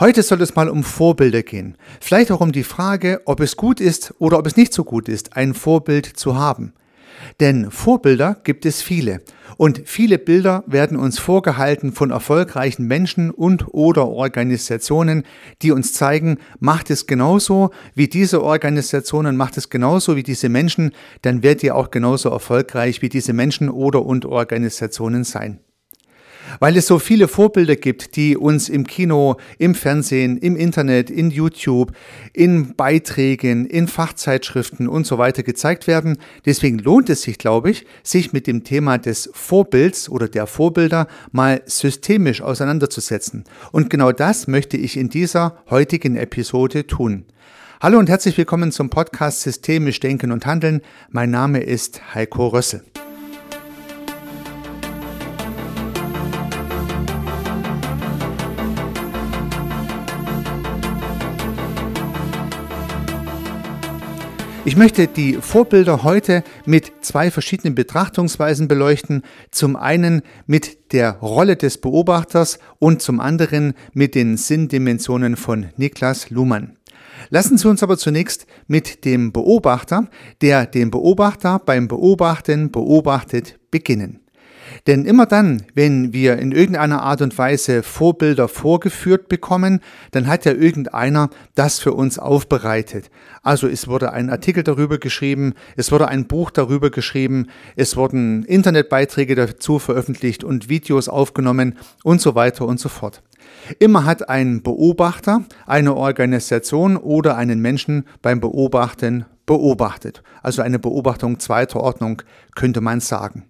Heute soll es mal um Vorbilder gehen. Vielleicht auch um die Frage, ob es gut ist oder ob es nicht so gut ist, ein Vorbild zu haben. Denn Vorbilder gibt es viele. Und viele Bilder werden uns vorgehalten von erfolgreichen Menschen und oder Organisationen, die uns zeigen, macht es genauso wie diese Organisationen, macht es genauso wie diese Menschen, dann werdet ihr auch genauso erfolgreich wie diese Menschen oder und Organisationen sein weil es so viele Vorbilder gibt, die uns im Kino, im Fernsehen, im Internet, in YouTube, in Beiträgen, in Fachzeitschriften und so weiter gezeigt werden. Deswegen lohnt es sich, glaube ich, sich mit dem Thema des Vorbilds oder der Vorbilder mal systemisch auseinanderzusetzen. Und genau das möchte ich in dieser heutigen Episode tun. Hallo und herzlich willkommen zum Podcast Systemisch Denken und Handeln. Mein Name ist Heiko Rössel. Ich möchte die Vorbilder heute mit zwei verschiedenen Betrachtungsweisen beleuchten. Zum einen mit der Rolle des Beobachters und zum anderen mit den Sinndimensionen von Niklas Luhmann. Lassen Sie uns aber zunächst mit dem Beobachter, der den Beobachter beim Beobachten beobachtet, beginnen. Denn immer dann, wenn wir in irgendeiner Art und Weise Vorbilder vorgeführt bekommen, dann hat ja irgendeiner das für uns aufbereitet. Also es wurde ein Artikel darüber geschrieben, es wurde ein Buch darüber geschrieben, es wurden Internetbeiträge dazu veröffentlicht und Videos aufgenommen und so weiter und so fort. Immer hat ein Beobachter eine Organisation oder einen Menschen beim Beobachten beobachtet. Also eine Beobachtung zweiter Ordnung könnte man sagen.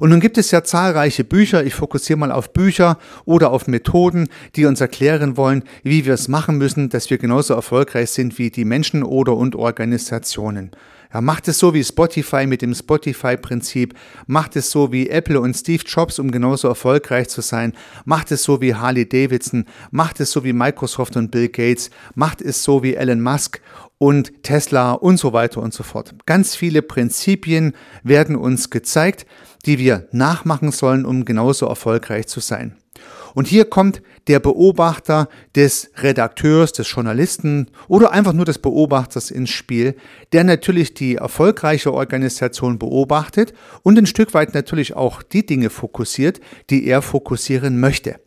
Und nun gibt es ja zahlreiche Bücher, ich fokussiere mal auf Bücher oder auf Methoden, die uns erklären wollen, wie wir es machen müssen, dass wir genauso erfolgreich sind wie die Menschen oder und Organisationen. Ja, macht es so wie Spotify mit dem Spotify-Prinzip, macht es so wie Apple und Steve Jobs, um genauso erfolgreich zu sein, macht es so wie Harley Davidson, macht es so wie Microsoft und Bill Gates, macht es so wie Elon Musk und Tesla und so weiter und so fort. Ganz viele Prinzipien werden uns gezeigt, die wir nachmachen sollen, um genauso erfolgreich zu sein. Und hier kommt der Beobachter des Redakteurs, des Journalisten oder einfach nur des Beobachters ins Spiel, der natürlich die erfolgreiche Organisation beobachtet und ein Stück weit natürlich auch die Dinge fokussiert, die er fokussieren möchte.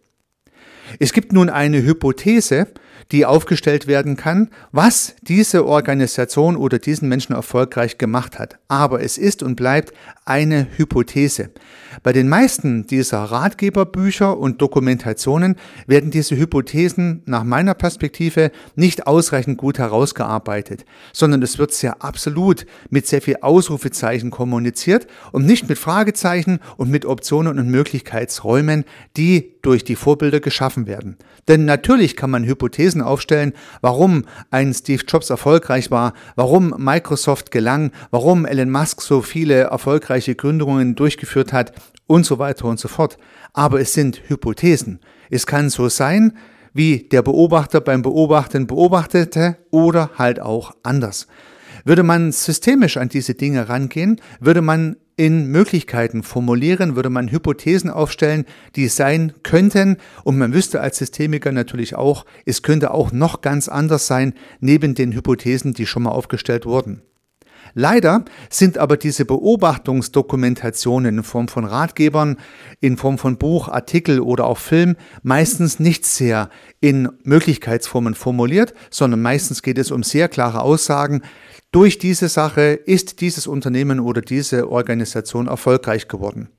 Es gibt nun eine Hypothese, die aufgestellt werden kann, was diese Organisation oder diesen Menschen erfolgreich gemacht hat. Aber es ist und bleibt eine Hypothese. Bei den meisten dieser Ratgeberbücher und Dokumentationen werden diese Hypothesen nach meiner Perspektive nicht ausreichend gut herausgearbeitet, sondern es wird sehr absolut mit sehr viel Ausrufezeichen kommuniziert und nicht mit Fragezeichen und mit Optionen und Möglichkeitsräumen, die durch die Vorbilder geschaffen werden. Denn natürlich kann man Hypothesen aufstellen, warum ein Steve Jobs erfolgreich war, warum Microsoft gelang, warum Elon Musk so viele erfolgreiche Gründungen durchgeführt hat und so weiter und so fort. Aber es sind Hypothesen. Es kann so sein, wie der Beobachter beim Beobachten beobachtete oder halt auch anders. Würde man systemisch an diese Dinge rangehen, würde man in Möglichkeiten formulieren, würde man Hypothesen aufstellen, die sein könnten und man wüsste als Systemiker natürlich auch, es könnte auch noch ganz anders sein, neben den Hypothesen, die schon mal aufgestellt wurden. Leider sind aber diese Beobachtungsdokumentationen in Form von Ratgebern, in Form von Buch, Artikel oder auch Film meistens nicht sehr in Möglichkeitsformen formuliert, sondern meistens geht es um sehr klare Aussagen. Durch diese Sache ist dieses Unternehmen oder diese Organisation erfolgreich geworden.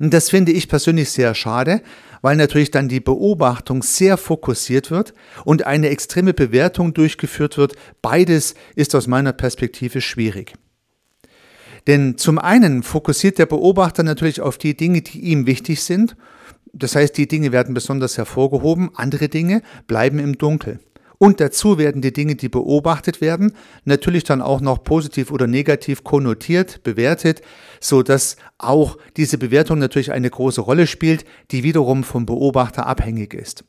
Und das finde ich persönlich sehr schade, weil natürlich dann die Beobachtung sehr fokussiert wird und eine extreme Bewertung durchgeführt wird. Beides ist aus meiner Perspektive schwierig. Denn zum einen fokussiert der Beobachter natürlich auf die Dinge, die ihm wichtig sind. Das heißt, die Dinge werden besonders hervorgehoben, andere Dinge bleiben im Dunkel. Und dazu werden die Dinge, die beobachtet werden, natürlich dann auch noch positiv oder negativ konnotiert, bewertet, so dass auch diese Bewertung natürlich eine große Rolle spielt, die wiederum vom Beobachter abhängig ist.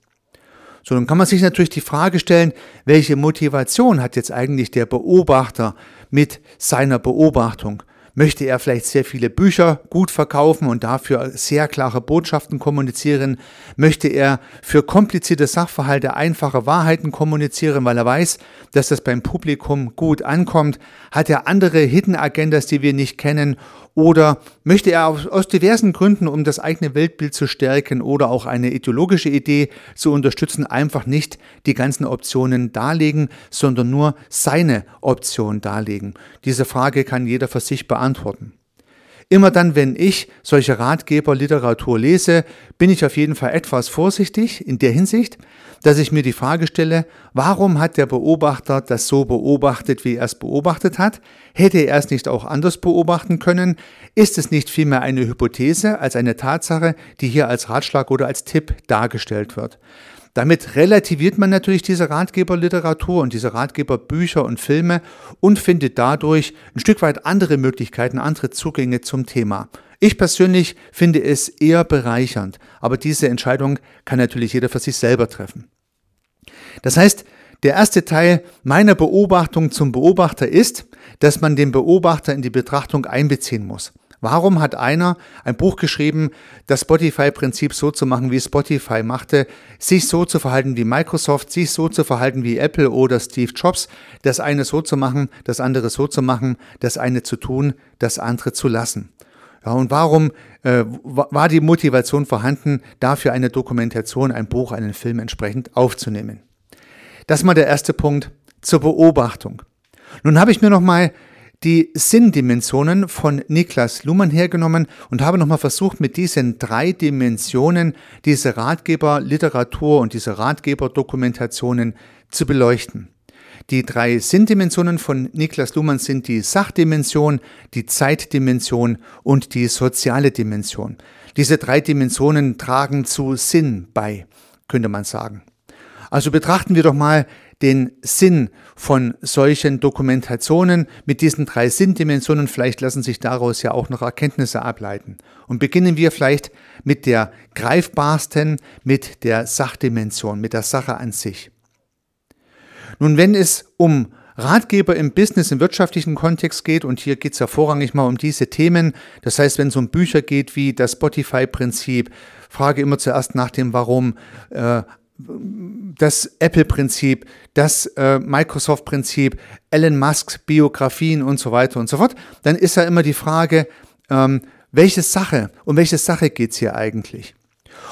So, dann kann man sich natürlich die Frage stellen, welche Motivation hat jetzt eigentlich der Beobachter mit seiner Beobachtung? Möchte er vielleicht sehr viele Bücher gut verkaufen und dafür sehr klare Botschaften kommunizieren? Möchte er für komplizierte Sachverhalte einfache Wahrheiten kommunizieren, weil er weiß, dass das beim Publikum gut ankommt? Hat er andere Hidden Agendas, die wir nicht kennen? Oder möchte er aus diversen Gründen, um das eigene Weltbild zu stärken oder auch eine ideologische Idee zu unterstützen, einfach nicht die ganzen Optionen darlegen, sondern nur seine Option darlegen? Diese Frage kann jeder für sich beantworten. Immer dann, wenn ich solche Ratgeberliteratur lese, bin ich auf jeden Fall etwas vorsichtig in der Hinsicht, dass ich mir die Frage stelle, warum hat der Beobachter das so beobachtet, wie er es beobachtet hat? Hätte er es nicht auch anders beobachten können? Ist es nicht vielmehr eine Hypothese als eine Tatsache, die hier als Ratschlag oder als Tipp dargestellt wird? Damit relativiert man natürlich diese Ratgeberliteratur und diese Ratgeberbücher und Filme und findet dadurch ein Stück weit andere Möglichkeiten, andere Zugänge zum Thema. Ich persönlich finde es eher bereichernd, aber diese Entscheidung kann natürlich jeder für sich selber treffen. Das heißt, der erste Teil meiner Beobachtung zum Beobachter ist, dass man den Beobachter in die Betrachtung einbeziehen muss. Warum hat einer ein Buch geschrieben, das Spotify-Prinzip so zu machen, wie Spotify machte, sich so zu verhalten wie Microsoft, sich so zu verhalten wie Apple oder Steve Jobs, das eine so zu machen, das andere so zu machen, das eine zu tun, das andere zu lassen? Ja, und warum äh, war die Motivation vorhanden, dafür eine Dokumentation, ein Buch, einen Film entsprechend aufzunehmen? Das mal der erste Punkt zur Beobachtung. Nun habe ich mir noch mal die Sinndimensionen von Niklas Luhmann hergenommen und habe nochmal versucht, mit diesen drei Dimensionen diese Ratgeberliteratur und diese Ratgeberdokumentationen zu beleuchten. Die drei Sinndimensionen von Niklas Luhmann sind die Sachdimension, die Zeitdimension und die soziale Dimension. Diese drei Dimensionen tragen zu Sinn bei, könnte man sagen. Also betrachten wir doch mal den Sinn von solchen Dokumentationen mit diesen drei Sinndimensionen. Vielleicht lassen sich daraus ja auch noch Erkenntnisse ableiten. Und beginnen wir vielleicht mit der greifbarsten, mit der Sachdimension, mit der Sache an sich. Nun, wenn es um Ratgeber im Business, im wirtschaftlichen Kontext geht, und hier geht es ja vorrangig mal um diese Themen, das heißt, wenn es um Bücher geht wie das Spotify-Prinzip, frage immer zuerst nach dem Warum, äh, das Apple-Prinzip, das äh, Microsoft-Prinzip, Elon Musks Biografien und so weiter und so fort, dann ist ja immer die Frage, ähm, welche Sache, um welche Sache geht es hier eigentlich?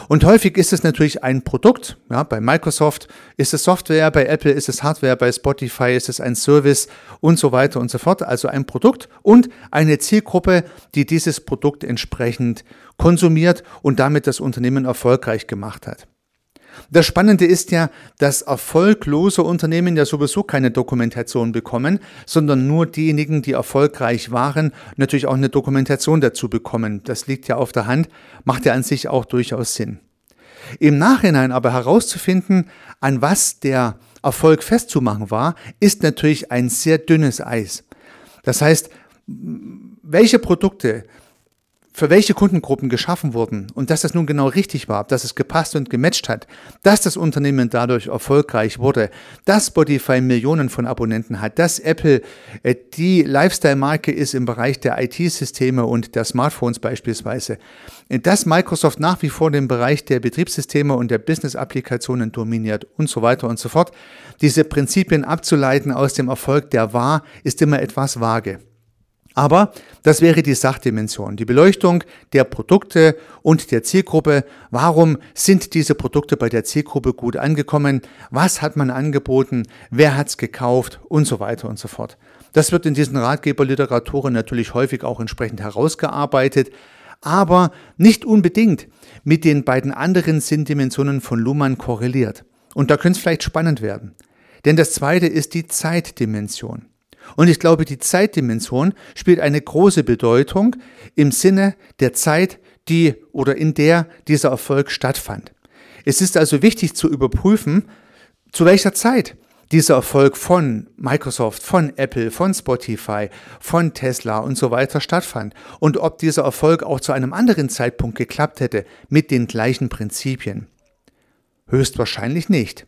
Und häufig ist es natürlich ein Produkt. Ja, bei Microsoft ist es Software, bei Apple ist es Hardware, bei Spotify ist es ein Service und so weiter und so fort. Also ein Produkt und eine Zielgruppe, die dieses Produkt entsprechend konsumiert und damit das Unternehmen erfolgreich gemacht hat. Das Spannende ist ja, dass erfolglose Unternehmen ja sowieso keine Dokumentation bekommen, sondern nur diejenigen, die erfolgreich waren, natürlich auch eine Dokumentation dazu bekommen. Das liegt ja auf der Hand, macht ja an sich auch durchaus Sinn. Im Nachhinein aber herauszufinden, an was der Erfolg festzumachen war, ist natürlich ein sehr dünnes Eis. Das heißt, welche Produkte für welche Kundengruppen geschaffen wurden und dass das nun genau richtig war, dass es gepasst und gematcht hat, dass das Unternehmen dadurch erfolgreich wurde, dass Spotify Millionen von Abonnenten hat, dass Apple äh, die Lifestyle-Marke ist im Bereich der IT-Systeme und der Smartphones beispielsweise, äh, dass Microsoft nach wie vor den Bereich der Betriebssysteme und der Business-Applikationen dominiert und so weiter und so fort. Diese Prinzipien abzuleiten aus dem Erfolg, der war, ist immer etwas vage. Aber das wäre die Sachdimension, die Beleuchtung der Produkte und der Zielgruppe. Warum sind diese Produkte bei der Zielgruppe gut angekommen? Was hat man angeboten? Wer hat's gekauft? Und so weiter und so fort. Das wird in diesen Ratgeberliteraturen natürlich häufig auch entsprechend herausgearbeitet, aber nicht unbedingt mit den beiden anderen Sinndimensionen von Luhmann korreliert. Und da könnte es vielleicht spannend werden. Denn das zweite ist die Zeitdimension. Und ich glaube, die Zeitdimension spielt eine große Bedeutung im Sinne der Zeit, die oder in der dieser Erfolg stattfand. Es ist also wichtig zu überprüfen, zu welcher Zeit dieser Erfolg von Microsoft, von Apple, von Spotify, von Tesla und so weiter stattfand und ob dieser Erfolg auch zu einem anderen Zeitpunkt geklappt hätte mit den gleichen Prinzipien. Höchstwahrscheinlich nicht.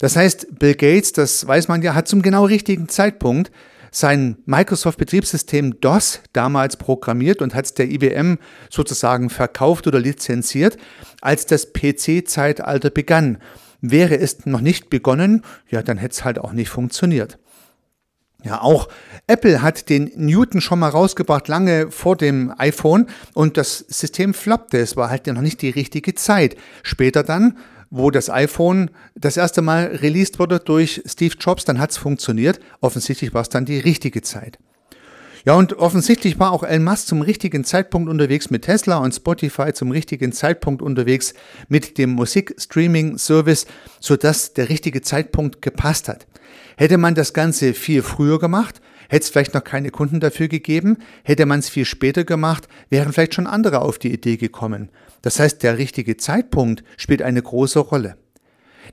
Das heißt, Bill Gates, das weiß man ja, hat zum genau richtigen Zeitpunkt sein Microsoft-Betriebssystem DOS damals programmiert und hat es der IBM sozusagen verkauft oder lizenziert, als das PC-Zeitalter begann. Wäre es noch nicht begonnen, ja, dann hätte es halt auch nicht funktioniert. Ja, auch Apple hat den Newton schon mal rausgebracht, lange vor dem iPhone und das System floppte. Es war halt noch nicht die richtige Zeit. Später dann, wo das iPhone das erste Mal released wurde durch Steve Jobs, dann hat es funktioniert. Offensichtlich war es dann die richtige Zeit. Ja, und offensichtlich war auch Elon Musk zum richtigen Zeitpunkt unterwegs mit Tesla und Spotify zum richtigen Zeitpunkt unterwegs mit dem Musikstreaming-Service, sodass der richtige Zeitpunkt gepasst hat. Hätte man das Ganze viel früher gemacht, hätte es vielleicht noch keine Kunden dafür gegeben, hätte man es viel später gemacht, wären vielleicht schon andere auf die Idee gekommen. Das heißt, der richtige Zeitpunkt spielt eine große Rolle.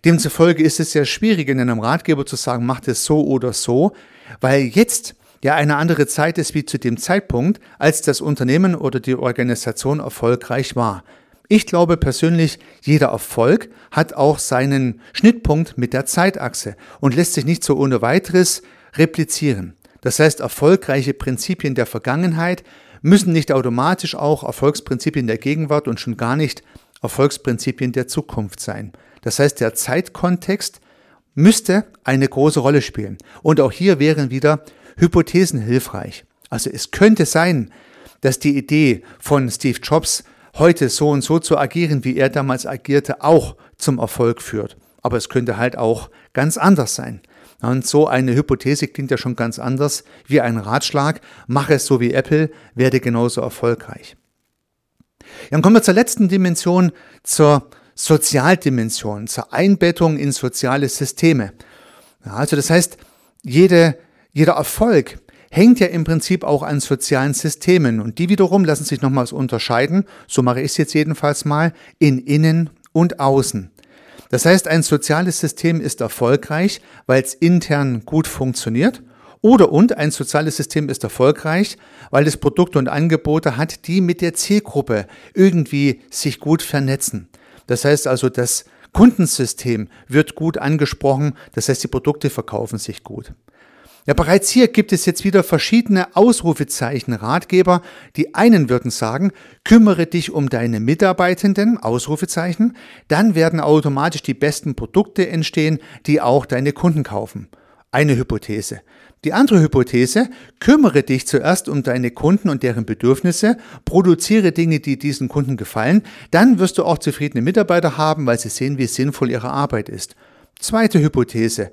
Demzufolge ist es sehr schwierig, in einem Ratgeber zu sagen, macht es so oder so, weil jetzt ja eine andere Zeit ist wie zu dem Zeitpunkt, als das Unternehmen oder die Organisation erfolgreich war. Ich glaube persönlich, jeder Erfolg hat auch seinen Schnittpunkt mit der Zeitachse und lässt sich nicht so ohne weiteres replizieren. Das heißt, erfolgreiche Prinzipien der Vergangenheit müssen nicht automatisch auch Erfolgsprinzipien der Gegenwart und schon gar nicht Erfolgsprinzipien der Zukunft sein. Das heißt, der Zeitkontext müsste eine große Rolle spielen. Und auch hier wären wieder Hypothesen hilfreich. Also es könnte sein, dass die Idee von Steve Jobs, heute so und so zu agieren, wie er damals agierte, auch zum Erfolg führt. Aber es könnte halt auch ganz anders sein. Und so eine Hypothese klingt ja schon ganz anders wie ein Ratschlag. Mach es so wie Apple, werde genauso erfolgreich. Dann kommen wir zur letzten Dimension, zur Sozialdimension, zur Einbettung in soziale Systeme. Also das heißt, jede jeder Erfolg hängt ja im Prinzip auch an sozialen Systemen und die wiederum lassen sich nochmals unterscheiden, so mache ich es jetzt jedenfalls mal, in Innen und Außen. Das heißt, ein soziales System ist erfolgreich, weil es intern gut funktioniert oder und ein soziales System ist erfolgreich, weil es Produkte und Angebote hat, die mit der Zielgruppe irgendwie sich gut vernetzen. Das heißt also, das Kundensystem wird gut angesprochen, das heißt, die Produkte verkaufen sich gut. Ja, bereits hier gibt es jetzt wieder verschiedene Ausrufezeichen Ratgeber. Die einen würden sagen, kümmere dich um deine Mitarbeitenden, Ausrufezeichen, dann werden automatisch die besten Produkte entstehen, die auch deine Kunden kaufen. Eine Hypothese. Die andere Hypothese, kümmere dich zuerst um deine Kunden und deren Bedürfnisse, produziere Dinge, die diesen Kunden gefallen, dann wirst du auch zufriedene Mitarbeiter haben, weil sie sehen, wie sinnvoll ihre Arbeit ist. Zweite Hypothese,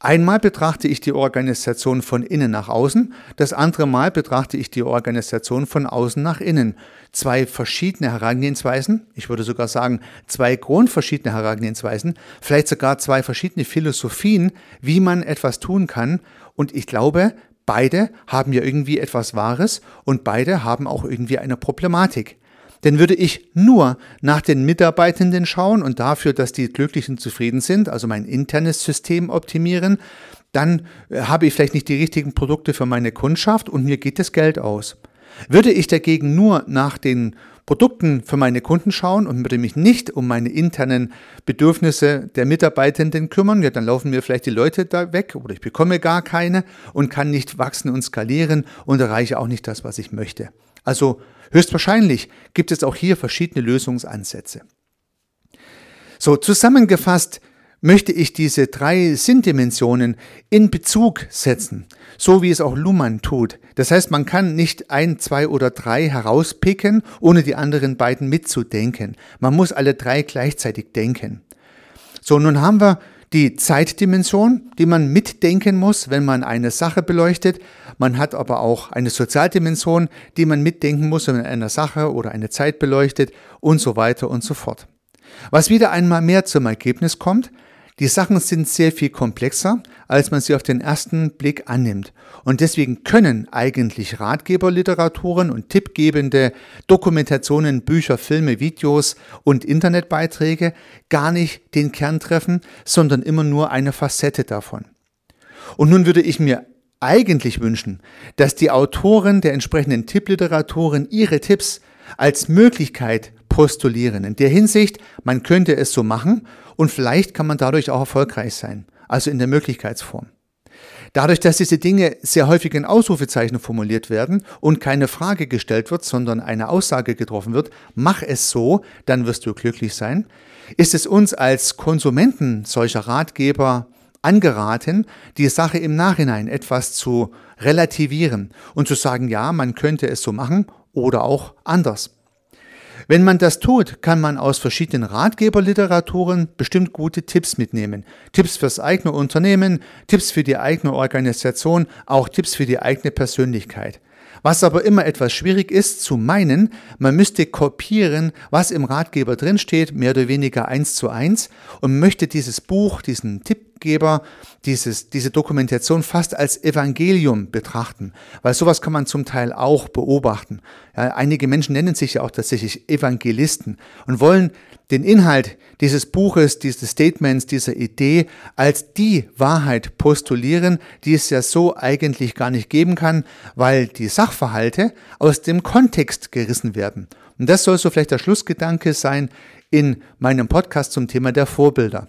Einmal betrachte ich die Organisation von innen nach außen, das andere Mal betrachte ich die Organisation von außen nach innen. Zwei verschiedene Herangehensweisen, ich würde sogar sagen zwei grundverschiedene Herangehensweisen, vielleicht sogar zwei verschiedene Philosophien, wie man etwas tun kann. Und ich glaube, beide haben ja irgendwie etwas Wahres und beide haben auch irgendwie eine Problematik. Denn würde ich nur nach den Mitarbeitenden schauen und dafür, dass die glücklich und zufrieden sind, also mein internes System optimieren, dann äh, habe ich vielleicht nicht die richtigen Produkte für meine Kundschaft und mir geht das Geld aus. Würde ich dagegen nur nach den Produkten für meine Kunden schauen und würde mich nicht um meine internen Bedürfnisse der Mitarbeitenden kümmern, ja, dann laufen mir vielleicht die Leute da weg oder ich bekomme gar keine und kann nicht wachsen und skalieren und erreiche auch nicht das, was ich möchte. Also höchstwahrscheinlich gibt es auch hier verschiedene Lösungsansätze. So, zusammengefasst möchte ich diese drei Sinndimensionen in Bezug setzen, so wie es auch Luhmann tut. Das heißt, man kann nicht ein, zwei oder drei herauspicken, ohne die anderen beiden mitzudenken. Man muss alle drei gleichzeitig denken. So, nun haben wir die Zeitdimension, die man mitdenken muss, wenn man eine Sache beleuchtet. Man hat aber auch eine Sozialdimension, die man mitdenken muss, wenn man eine Sache oder eine Zeit beleuchtet und so weiter und so fort. Was wieder einmal mehr zum Ergebnis kommt, die Sachen sind sehr viel komplexer, als man sie auf den ersten Blick annimmt. Und deswegen können eigentlich Ratgeberliteraturen und tippgebende Dokumentationen, Bücher, Filme, Videos und Internetbeiträge gar nicht den Kern treffen, sondern immer nur eine Facette davon. Und nun würde ich mir eigentlich wünschen, dass die Autoren der entsprechenden Tippliteraturen ihre Tipps als Möglichkeit postulieren. In der Hinsicht, man könnte es so machen und vielleicht kann man dadurch auch erfolgreich sein, also in der Möglichkeitsform. Dadurch, dass diese Dinge sehr häufig in Ausrufezeichen formuliert werden und keine Frage gestellt wird, sondern eine Aussage getroffen wird, mach es so, dann wirst du glücklich sein, ist es uns als Konsumenten solcher Ratgeber angeraten, die Sache im Nachhinein etwas zu relativieren und zu sagen, ja, man könnte es so machen oder auch anders. Wenn man das tut, kann man aus verschiedenen Ratgeberliteraturen bestimmt gute Tipps mitnehmen. Tipps fürs eigene Unternehmen, Tipps für die eigene Organisation, auch Tipps für die eigene Persönlichkeit. Was aber immer etwas schwierig ist, zu meinen, man müsste kopieren, was im Ratgeber drinsteht, mehr oder weniger eins zu eins, und möchte dieses Buch, diesen Tippgeber, dieses, diese Dokumentation fast als Evangelium betrachten, weil sowas kann man zum Teil auch beobachten. Ja, einige Menschen nennen sich ja auch tatsächlich Evangelisten und wollen den Inhalt dieses Buches, dieses Statements, dieser Idee als die Wahrheit postulieren, die es ja so eigentlich gar nicht geben kann, weil die Sachverhalte aus dem Kontext gerissen werden. Und das soll so vielleicht der Schlussgedanke sein in meinem Podcast zum Thema der Vorbilder.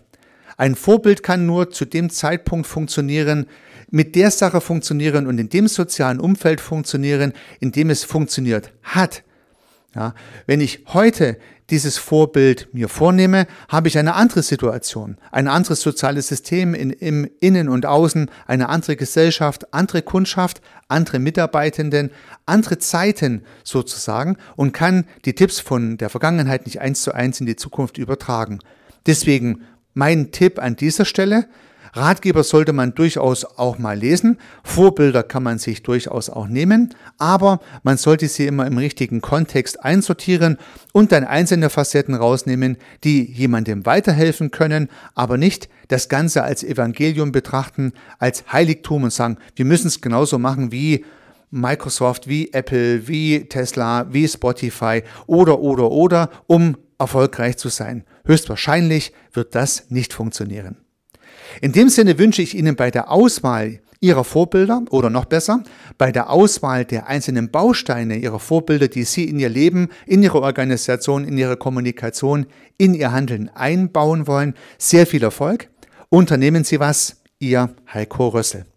Ein Vorbild kann nur zu dem Zeitpunkt funktionieren, mit der Sache funktionieren und in dem sozialen Umfeld funktionieren, in dem es funktioniert hat. Ja, wenn ich heute dieses Vorbild mir vornehme, habe ich eine andere Situation, ein anderes soziales System in, im Innen und Außen, eine andere Gesellschaft, andere Kundschaft, andere Mitarbeitenden, andere Zeiten sozusagen und kann die Tipps von der Vergangenheit nicht eins zu eins in die Zukunft übertragen. Deswegen mein Tipp an dieser Stelle, Ratgeber sollte man durchaus auch mal lesen, Vorbilder kann man sich durchaus auch nehmen, aber man sollte sie immer im richtigen Kontext einsortieren und dann einzelne Facetten rausnehmen, die jemandem weiterhelfen können, aber nicht das Ganze als Evangelium betrachten, als Heiligtum und sagen, wir müssen es genauso machen wie Microsoft, wie Apple, wie Tesla, wie Spotify oder oder oder, um erfolgreich zu sein. Höchstwahrscheinlich wird das nicht funktionieren. In dem Sinne wünsche ich Ihnen bei der Auswahl Ihrer Vorbilder oder noch besser, bei der Auswahl der einzelnen Bausteine Ihrer Vorbilder, die Sie in Ihr Leben, in Ihre Organisation, in Ihre Kommunikation, in Ihr Handeln einbauen wollen, sehr viel Erfolg. Unternehmen Sie was, Ihr Heiko Rössel.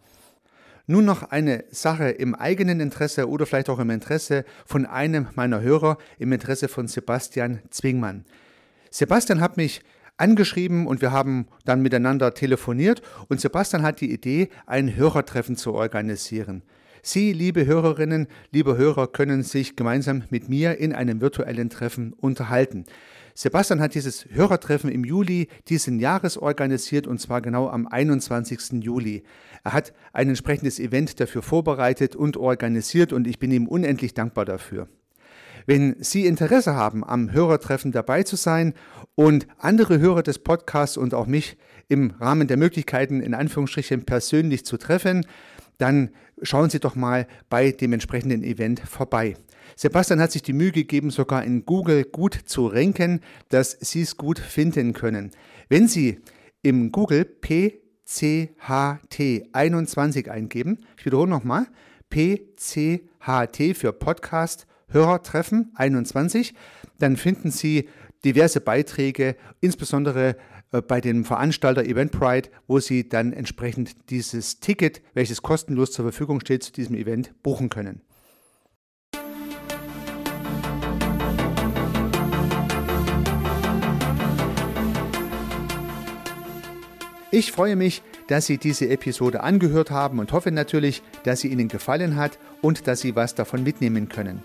Nun noch eine Sache im eigenen Interesse oder vielleicht auch im Interesse von einem meiner Hörer, im Interesse von Sebastian Zwingmann. Sebastian hat mich angeschrieben und wir haben dann miteinander telefoniert und Sebastian hat die Idee, ein Hörertreffen zu organisieren. Sie, liebe Hörerinnen, liebe Hörer, können sich gemeinsam mit mir in einem virtuellen Treffen unterhalten. Sebastian hat dieses Hörertreffen im Juli diesen Jahres organisiert und zwar genau am 21. Juli. Er hat ein entsprechendes Event dafür vorbereitet und organisiert und ich bin ihm unendlich dankbar dafür. Wenn Sie Interesse haben, am Hörertreffen dabei zu sein und andere Hörer des Podcasts und auch mich im Rahmen der Möglichkeiten in Anführungsstrichen persönlich zu treffen, dann schauen Sie doch mal bei dem entsprechenden Event vorbei. Sebastian hat sich die Mühe gegeben, sogar in Google gut zu ranken, dass Sie es gut finden können. Wenn Sie im Google PCHT21 eingeben, ich wiederhole nochmal, PCHT für Podcast Hörertreffen 21, dann finden Sie diverse Beiträge, insbesondere äh, bei dem Veranstalter Eventbrite, wo Sie dann entsprechend dieses Ticket, welches kostenlos zur Verfügung steht, zu diesem Event buchen können. Ich freue mich, dass Sie diese Episode angehört haben und hoffe natürlich, dass sie Ihnen gefallen hat und dass Sie was davon mitnehmen können.